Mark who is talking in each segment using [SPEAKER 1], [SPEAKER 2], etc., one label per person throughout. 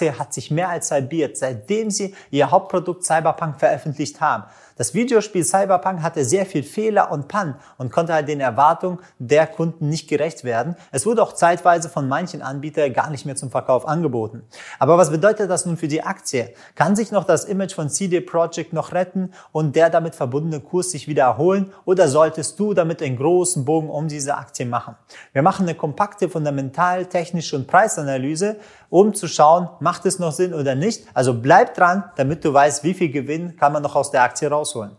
[SPEAKER 1] hat sich mehr als halbiert, seitdem sie ihr Hauptprodukt Cyberpunk veröffentlicht haben. Das Videospiel Cyberpunk hatte sehr viel Fehler und Pannen und konnte halt den Erwartungen der Kunden nicht gerecht werden. Es wurde auch zeitweise von manchen Anbietern gar nicht mehr zum Verkauf angeboten. Aber was bedeutet das nun für die Aktie? Kann sich noch das Image von CD Projekt noch retten und der damit verbundene Kurs sich wieder erholen oder solltest du damit einen großen Bogen um diese Aktie machen? Wir machen eine kompakte, fundamental, technische und Preisanalyse, um zu schauen, macht es noch Sinn oder nicht. Also bleib dran, damit du weißt, wie viel Gewinn kann man noch aus der Aktie rausholen.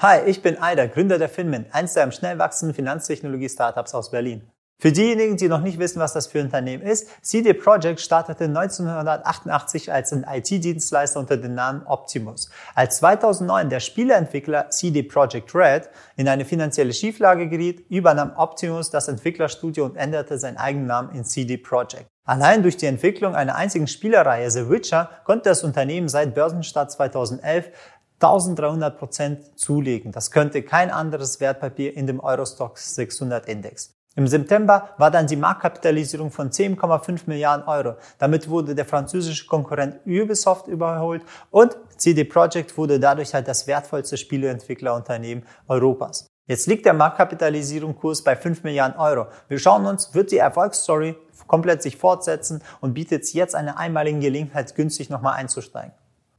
[SPEAKER 1] Hi, ich bin Aider, Gründer der Finmin, eins der am schnell wachsenden Finanztechnologie-Startups aus Berlin. Für diejenigen, die noch nicht wissen, was das für ein Unternehmen ist, CD Projekt startete 1988 als ein IT-Dienstleister unter dem Namen Optimus. Als 2009 der Spieleentwickler CD Projekt Red in eine finanzielle Schieflage geriet, übernahm Optimus das Entwicklerstudio und änderte seinen eigenen Namen in CD Projekt. Allein durch die Entwicklung einer einzigen Spielerreihe The Witcher konnte das Unternehmen seit Börsenstart 2011 1300 Prozent zulegen. Das könnte kein anderes Wertpapier in dem Eurostox 600 Index. Im September war dann die Marktkapitalisierung von 10,5 Milliarden Euro. Damit wurde der französische Konkurrent Ubisoft überholt und CD Projekt wurde dadurch halt das wertvollste Spieleentwicklerunternehmen Europas. Jetzt liegt der Marktkapitalisierungskurs bei 5 Milliarden Euro. Wir schauen uns, wird die Erfolgsstory komplett sich fortsetzen und bietet jetzt eine einmalige Gelegenheit, günstig nochmal einzusteigen.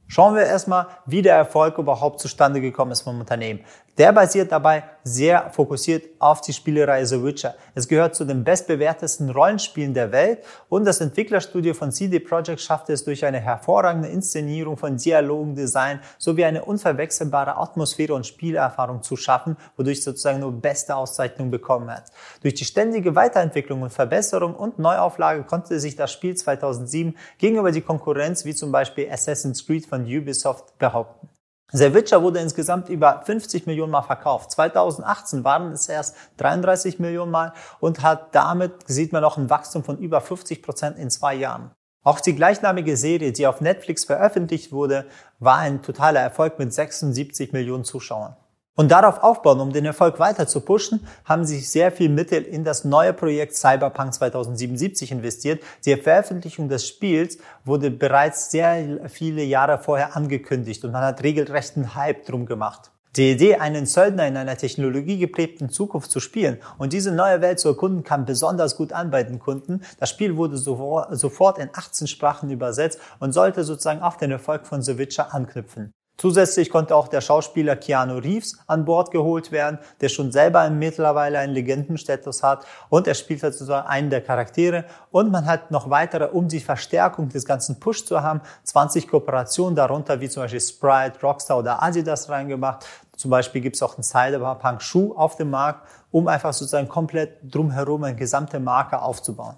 [SPEAKER 1] Schauen wir erstmal, wie der Erfolg überhaupt zustande gekommen ist vom Unternehmen. Der basiert dabei sehr fokussiert auf die Spielereihe The Witcher. Es gehört zu den bestbewertesten Rollenspielen der Welt und das Entwicklerstudio von CD Projekt schaffte es durch eine hervorragende Inszenierung von Dialogen, Design sowie eine unverwechselbare Atmosphäre und Spielerfahrung zu schaffen, wodurch sozusagen nur beste Auszeichnung bekommen hat. Durch die ständige Weiterentwicklung und Verbesserung und Neuauflage konnte sich das Spiel 2007 gegenüber die Konkurrenz wie zum Beispiel Assassin's Creed von Ubisoft behaupten. Witcher wurde insgesamt über 50 Millionen Mal verkauft. 2018 waren es erst 33 Millionen Mal und hat damit, sieht man auch ein Wachstum von über 50 Prozent in zwei Jahren. Auch die gleichnamige Serie, die auf Netflix veröffentlicht wurde, war ein totaler Erfolg mit 76 Millionen Zuschauern. Und darauf aufbauen, um den Erfolg weiter zu pushen, haben sie sehr viel Mittel in das neue Projekt Cyberpunk 2077 investiert. Die Veröffentlichung des Spiels wurde bereits sehr viele Jahre vorher angekündigt und man hat regelrechten Hype drum gemacht. Die Idee, einen Söldner in einer technologiegeprägten Zukunft zu spielen und diese neue Welt zu erkunden, kam besonders gut an bei den Kunden. Das Spiel wurde sofort in 18 Sprachen übersetzt und sollte sozusagen auf den Erfolg von The Witcher anknüpfen. Zusätzlich konnte auch der Schauspieler Keanu Reeves an Bord geholt werden, der schon selber mittlerweile einen Legendenstatus hat und er spielt sozusagen einen der Charaktere und man hat noch weitere, um die Verstärkung des ganzen Push zu haben, 20 Kooperationen darunter, wie zum Beispiel Sprite, Rockstar oder Adidas reingemacht. Zum Beispiel gibt es auch einen Cyberpunk-Schuh auf dem Markt, um einfach sozusagen komplett drumherum eine gesamte Marke aufzubauen.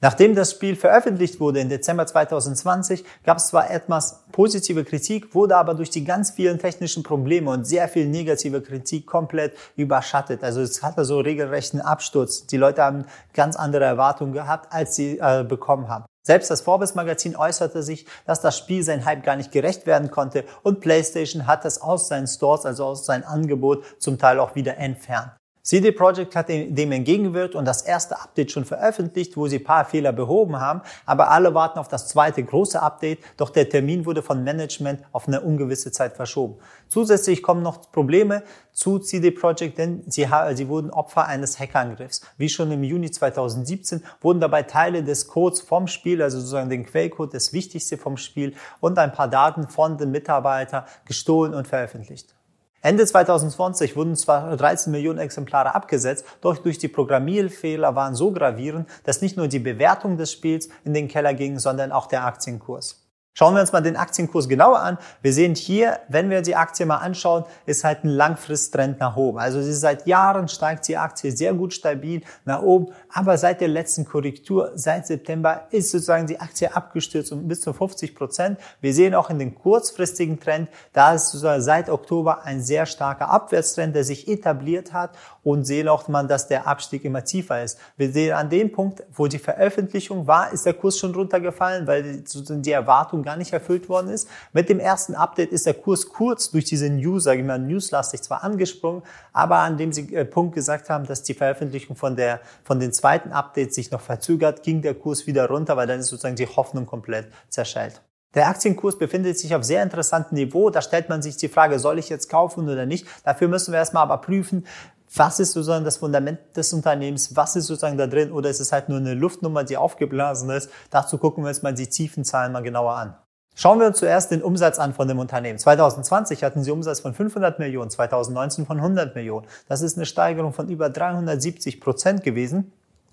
[SPEAKER 1] Nachdem das Spiel veröffentlicht wurde im Dezember 2020, gab es zwar etwas positive Kritik, wurde aber durch die ganz vielen technischen Probleme und sehr viel negative Kritik komplett überschattet. Also es hatte so regelrechten Absturz. Die Leute haben ganz andere Erwartungen gehabt, als sie äh, bekommen haben. Selbst das Forbes Magazin äußerte sich, dass das Spiel sein Hype gar nicht gerecht werden konnte und PlayStation hat es aus seinen Stores, also aus seinem Angebot, zum Teil auch wieder entfernt. CD Projekt hat dem entgegengewirkt und das erste Update schon veröffentlicht, wo sie paar Fehler behoben haben, aber alle warten auf das zweite große Update, doch der Termin wurde von Management auf eine ungewisse Zeit verschoben. Zusätzlich kommen noch Probleme zu CD Projekt, denn sie, sie wurden Opfer eines Hackerangriffs. Wie schon im Juni 2017 wurden dabei Teile des Codes vom Spiel, also sozusagen den Quellcode, das Wichtigste vom Spiel und ein paar Daten von den Mitarbeitern gestohlen und veröffentlicht. Ende 2020 wurden zwar 13 Millionen Exemplare abgesetzt, doch durch die Programmierfehler waren so gravierend, dass nicht nur die Bewertung des Spiels in den Keller ging, sondern auch der Aktienkurs. Schauen wir uns mal den Aktienkurs genauer an. Wir sehen hier, wenn wir die Aktie mal anschauen, ist halt ein Langfristtrend nach oben. Also sie seit Jahren steigt die Aktie sehr gut stabil nach oben, aber seit der letzten Korrektur, seit September, ist sozusagen die Aktie abgestürzt um bis zu 50 Prozent. Wir sehen auch in den kurzfristigen Trend, da ist sozusagen seit Oktober ein sehr starker Abwärtstrend, der sich etabliert hat und sehen auch mal, dass der Abstieg immer tiefer ist. Wir sehen an dem Punkt, wo die Veröffentlichung war, ist der Kurs schon runtergefallen, weil die Erwartung gar nicht erfüllt worden ist. Mit dem ersten Update ist der Kurs kurz durch diese News, sage ich mal, newslastig zwar angesprungen, aber an dem sie äh, Punkt gesagt haben, dass die Veröffentlichung von der von den zweiten Updates sich noch verzögert, ging der Kurs wieder runter, weil dann ist sozusagen die Hoffnung komplett zerschellt. Der Aktienkurs befindet sich auf sehr interessantem Niveau. Da stellt man sich die Frage, soll ich jetzt kaufen oder nicht? Dafür müssen wir erstmal aber prüfen, was ist sozusagen das Fundament des Unternehmens, was ist sozusagen da drin oder ist es halt nur eine Luftnummer, die aufgeblasen ist. Dazu gucken wir uns mal die tiefen Zahlen mal genauer an. Schauen wir uns zuerst den Umsatz an von dem Unternehmen. 2020 hatten sie Umsatz von 500 Millionen, 2019 von 100 Millionen. Das ist eine Steigerung von über 370 Prozent gewesen.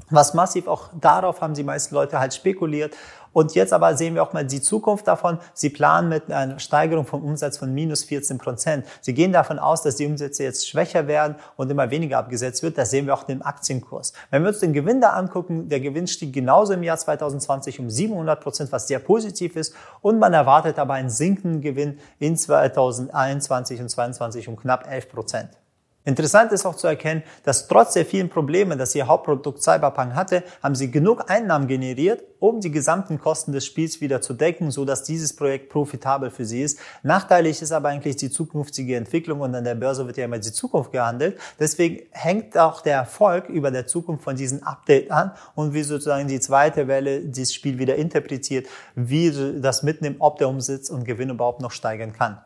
[SPEAKER 1] Was massiv auch darauf haben die meisten Leute halt spekuliert. Und jetzt aber sehen wir auch mal die Zukunft davon. Sie planen mit einer Steigerung vom Umsatz von minus 14 Prozent. Sie gehen davon aus, dass die Umsätze jetzt schwächer werden und immer weniger abgesetzt wird. Das sehen wir auch im Aktienkurs. Wenn wir uns den Gewinn da angucken, der Gewinn stieg genauso im Jahr 2020 um 700 Prozent, was sehr positiv ist. Und man erwartet aber einen sinkenden Gewinn in 2021 und 2022 um knapp 11 Prozent. Interessant ist auch zu erkennen, dass trotz der vielen Probleme, dass ihr Hauptprodukt Cyberpunk hatte, haben sie genug Einnahmen generiert, um die gesamten Kosten des Spiels wieder zu decken, so dass dieses Projekt profitabel für sie ist. Nachteilig ist aber eigentlich die zukünftige Entwicklung und an der Börse wird ja immer die Zukunft gehandelt. Deswegen hängt auch der Erfolg über der Zukunft von diesem Update an und wie sozusagen die zweite Welle dieses Spiel wieder interpretiert, wie das mitnimmt, ob der Umsatz und Gewinn überhaupt noch steigern kann.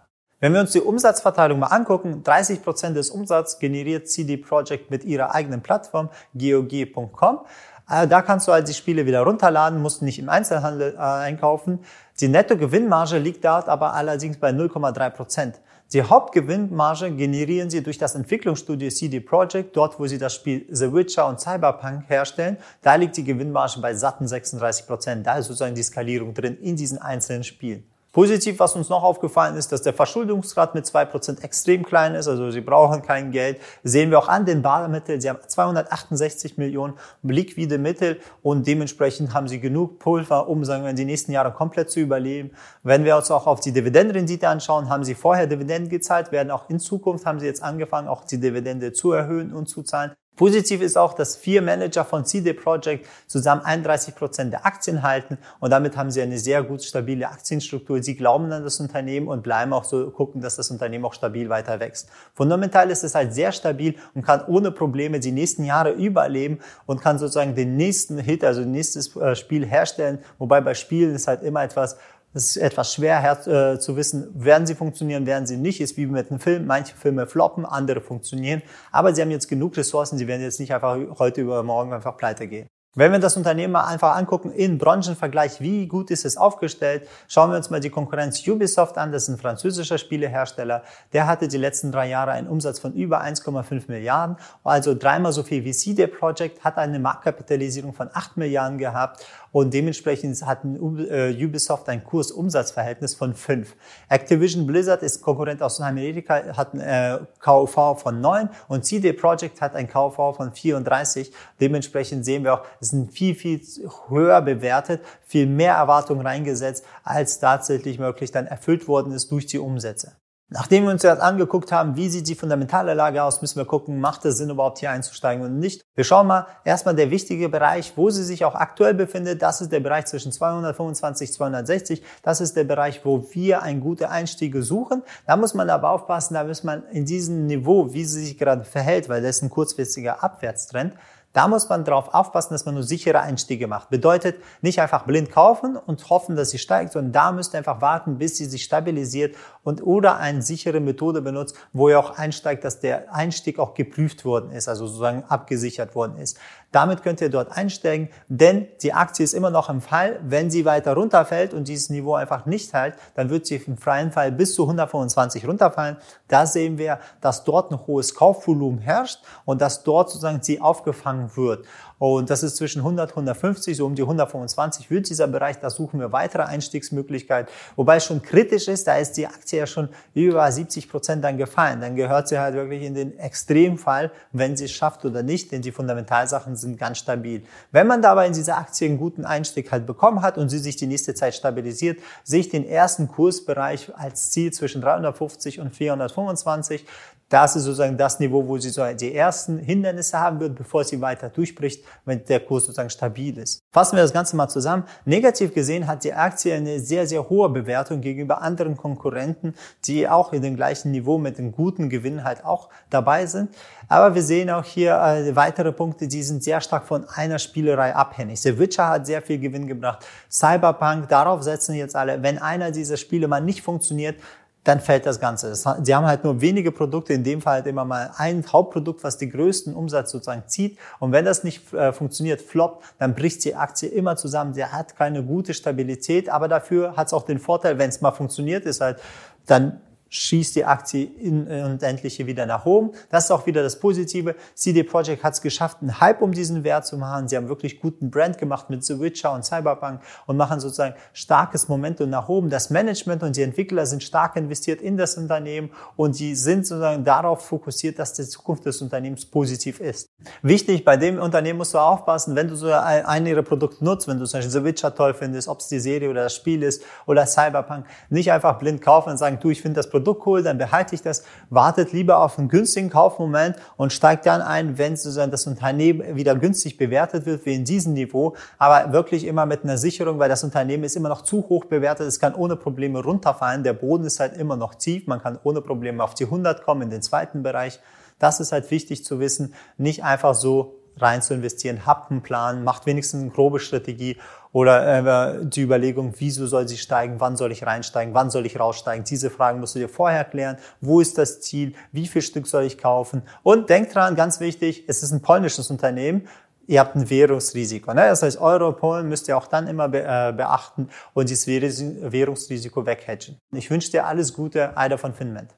[SPEAKER 1] Wenn wir uns die Umsatzverteilung mal angucken, 30 Prozent des Umsatzes generiert CD Projekt mit ihrer eigenen Plattform GOG.com. Äh, da kannst du halt die Spiele wieder runterladen, musst nicht im Einzelhandel äh, einkaufen. Die Nettogewinnmarge liegt dort aber allerdings bei 0,3%. Prozent. Die Hauptgewinnmarge generieren sie durch das Entwicklungsstudio CD Projekt, dort wo sie das Spiel The Witcher und Cyberpunk herstellen. Da liegt die Gewinnmarge bei satten 36%. Prozent. Da ist sozusagen die Skalierung drin in diesen einzelnen Spielen. Positiv, was uns noch aufgefallen ist, dass der Verschuldungsgrad mit zwei Prozent extrem klein ist, also sie brauchen kein Geld. Sehen wir auch an den Barmitteln, sie haben 268 Millionen liquide Mittel und dementsprechend haben sie genug Pulver, um sagen wir, die nächsten Jahre komplett zu überleben. Wenn wir uns auch auf die Dividendenrendite anschauen, haben sie vorher Dividenden gezahlt, werden auch in Zukunft, haben sie jetzt angefangen, auch die Dividende zu erhöhen und zu zahlen. Positiv ist auch, dass vier Manager von CD Projekt zusammen 31 Prozent der Aktien halten und damit haben sie eine sehr gut stabile Aktienstruktur. Sie glauben an das Unternehmen und bleiben auch so gucken, dass das Unternehmen auch stabil weiter wächst. Fundamental ist es halt sehr stabil und kann ohne Probleme die nächsten Jahre überleben und kann sozusagen den nächsten Hit, also nächstes äh, Spiel herstellen. Wobei bei Spielen ist halt immer etwas, es ist etwas schwer äh, zu wissen, werden sie funktionieren, werden sie nicht. Ist wie mit einem Film. Manche Filme floppen, andere funktionieren. Aber sie haben jetzt genug Ressourcen. Sie werden jetzt nicht einfach heute über morgen einfach pleite gehen. Wenn wir das Unternehmen mal einfach angucken, in Branchenvergleich, wie gut ist es aufgestellt, schauen wir uns mal die Konkurrenz Ubisoft an, das ist ein französischer Spielehersteller. Der hatte die letzten drei Jahre einen Umsatz von über 1,5 Milliarden, also dreimal so viel wie CD Projekt, hat eine Marktkapitalisierung von 8 Milliarden gehabt und dementsprechend hat äh, Ubisoft ein Kursumsatzverhältnis von 5. Activision Blizzard ist Konkurrent aus Amerika, hat ein äh, KV von 9 und CD Projekt hat ein KV von 34. Dementsprechend sehen wir auch, es sind viel, viel höher bewertet, viel mehr Erwartungen reingesetzt, als tatsächlich möglich dann erfüllt worden ist durch die Umsätze. Nachdem wir uns jetzt angeguckt haben, wie sieht die fundamentale Lage aus, müssen wir gucken, macht es Sinn überhaupt hier einzusteigen und nicht. Wir schauen mal erstmal der wichtige Bereich, wo sie sich auch aktuell befindet. Das ist der Bereich zwischen 225, 260. Das ist der Bereich, wo wir ein gute Einstiege suchen. Da muss man aber aufpassen, da muss man in diesem Niveau, wie sie sich gerade verhält, weil das ist ein kurzfristiger Abwärtstrend, da muss man darauf aufpassen, dass man nur sichere Einstiege macht. Bedeutet, nicht einfach blind kaufen und hoffen, dass sie steigt, sondern da müsst ihr einfach warten, bis sie sich stabilisiert und oder eine sichere Methode benutzt, wo ihr auch einsteigt, dass der Einstieg auch geprüft worden ist, also sozusagen abgesichert worden ist. Damit könnt ihr dort einsteigen, denn die Aktie ist immer noch im Fall. Wenn sie weiter runterfällt und dieses Niveau einfach nicht hält, dann wird sie im freien Fall bis zu 125 runterfallen. Da sehen wir, dass dort ein hohes Kaufvolumen herrscht und dass dort sozusagen sie aufgefangen wird. Und das ist zwischen 100 150, so um die 125 wird dieser Bereich. Da suchen wir weitere Einstiegsmöglichkeiten. Wobei es schon kritisch ist, da ist die Aktie ja schon über 70 Prozent dann gefallen. Dann gehört sie halt wirklich in den Extremfall, wenn sie es schafft oder nicht, denn die Fundamentalsachen sind ganz stabil. Wenn man dabei in dieser Aktie einen guten Einstieg halt bekommen hat und sie sich die nächste Zeit stabilisiert, sehe ich den ersten Kursbereich als Ziel zwischen 350 und 425. Das ist sozusagen das Niveau, wo sie so die ersten Hindernisse haben wird, bevor sie weiter durchbricht, wenn der Kurs sozusagen stabil ist. Fassen wir das Ganze mal zusammen. Negativ gesehen hat die Aktie eine sehr, sehr hohe Bewertung gegenüber anderen Konkurrenten, die auch in dem gleichen Niveau mit einem guten Gewinn halt auch dabei sind. Aber wir sehen auch hier äh, weitere Punkte, die sind sehr stark von einer Spielerei abhängig. The Witcher hat sehr viel Gewinn gebracht. Cyberpunk, darauf setzen jetzt alle. Wenn einer dieser Spiele mal nicht funktioniert, dann fällt das Ganze. sie haben halt nur wenige Produkte, in dem Fall halt immer mal ein Hauptprodukt, was den größten Umsatz sozusagen zieht. Und wenn das nicht äh, funktioniert, floppt, dann bricht die Aktie immer zusammen. Der hat keine gute Stabilität, aber dafür hat es auch den Vorteil, wenn es mal funktioniert, ist halt, dann schießt die Aktie in, und endlich hier wieder nach oben. Das ist auch wieder das Positive. CD Projekt hat es geschafft, einen Hype um diesen Wert zu machen. Sie haben wirklich guten Brand gemacht mit The Witcher und Cyberpunk und machen sozusagen starkes Momentum nach oben. Das Management und die Entwickler sind stark investiert in das Unternehmen und die sind sozusagen darauf fokussiert, dass die Zukunft des Unternehmens positiv ist. Wichtig, bei dem Unternehmen musst du aufpassen, wenn du so ein ihrer Produkte nutzt, wenn du zum Beispiel The Witcher toll findest, ob es die Serie oder das Spiel ist oder Cyberpunk, nicht einfach blind kaufen und sagen, du, ich finde das Produkt Produkt hole, dann behalte ich das, wartet lieber auf einen günstigen Kaufmoment und steigt dann ein, wenn sozusagen das Unternehmen wieder günstig bewertet wird, wie in diesem Niveau, aber wirklich immer mit einer Sicherung, weil das Unternehmen ist immer noch zu hoch bewertet, es kann ohne Probleme runterfallen, der Boden ist halt immer noch tief, man kann ohne Probleme auf die 100 kommen in den zweiten Bereich. Das ist halt wichtig zu wissen, nicht einfach so rein zu investieren, habt einen Plan, macht wenigstens eine grobe Strategie oder äh, die Überlegung, wieso soll sie steigen, wann soll ich reinsteigen, wann soll ich raussteigen. Diese Fragen musst du dir vorher klären. Wo ist das Ziel? Wie viel Stück soll ich kaufen? Und denk dran, ganz wichtig, es ist ein polnisches Unternehmen. Ihr habt ein Währungsrisiko. Ne? Das heißt, Euro, Polen müsst ihr auch dann immer be äh, beachten und dieses Währungsrisiko weghedgen. Ich wünsche dir alles Gute, Eider von Finment.